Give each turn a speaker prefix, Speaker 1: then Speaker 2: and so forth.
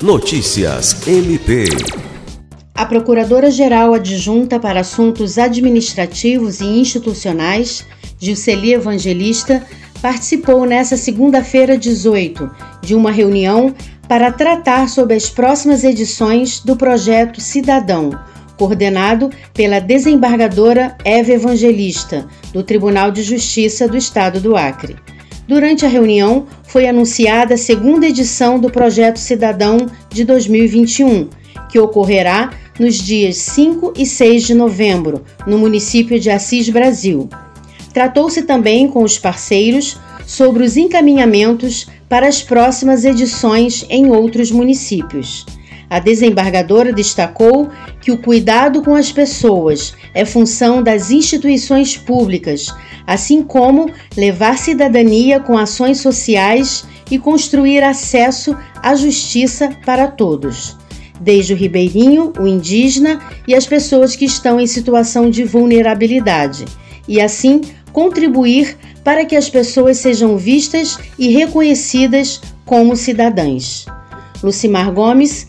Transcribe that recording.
Speaker 1: Notícias MP.
Speaker 2: A Procuradora-Geral Adjunta para Assuntos Administrativos e Institucionais, Gilceli Evangelista, participou nesta segunda-feira 18 de uma reunião para tratar sobre as próximas edições do projeto Cidadão, coordenado pela desembargadora Eva Evangelista, do Tribunal de Justiça do Estado do Acre. Durante a reunião, foi anunciada a segunda edição do Projeto Cidadão de 2021, que ocorrerá nos dias 5 e 6 de novembro, no município de Assis Brasil. Tratou-se também com os parceiros sobre os encaminhamentos para as próximas edições em outros municípios. A desembargadora destacou que o cuidado com as pessoas é função das instituições públicas, assim como levar cidadania com ações sociais e construir acesso à justiça para todos, desde o ribeirinho, o indígena e as pessoas que estão em situação de vulnerabilidade, e assim contribuir para que as pessoas sejam vistas e reconhecidas como cidadãs. Lucimar Gomes,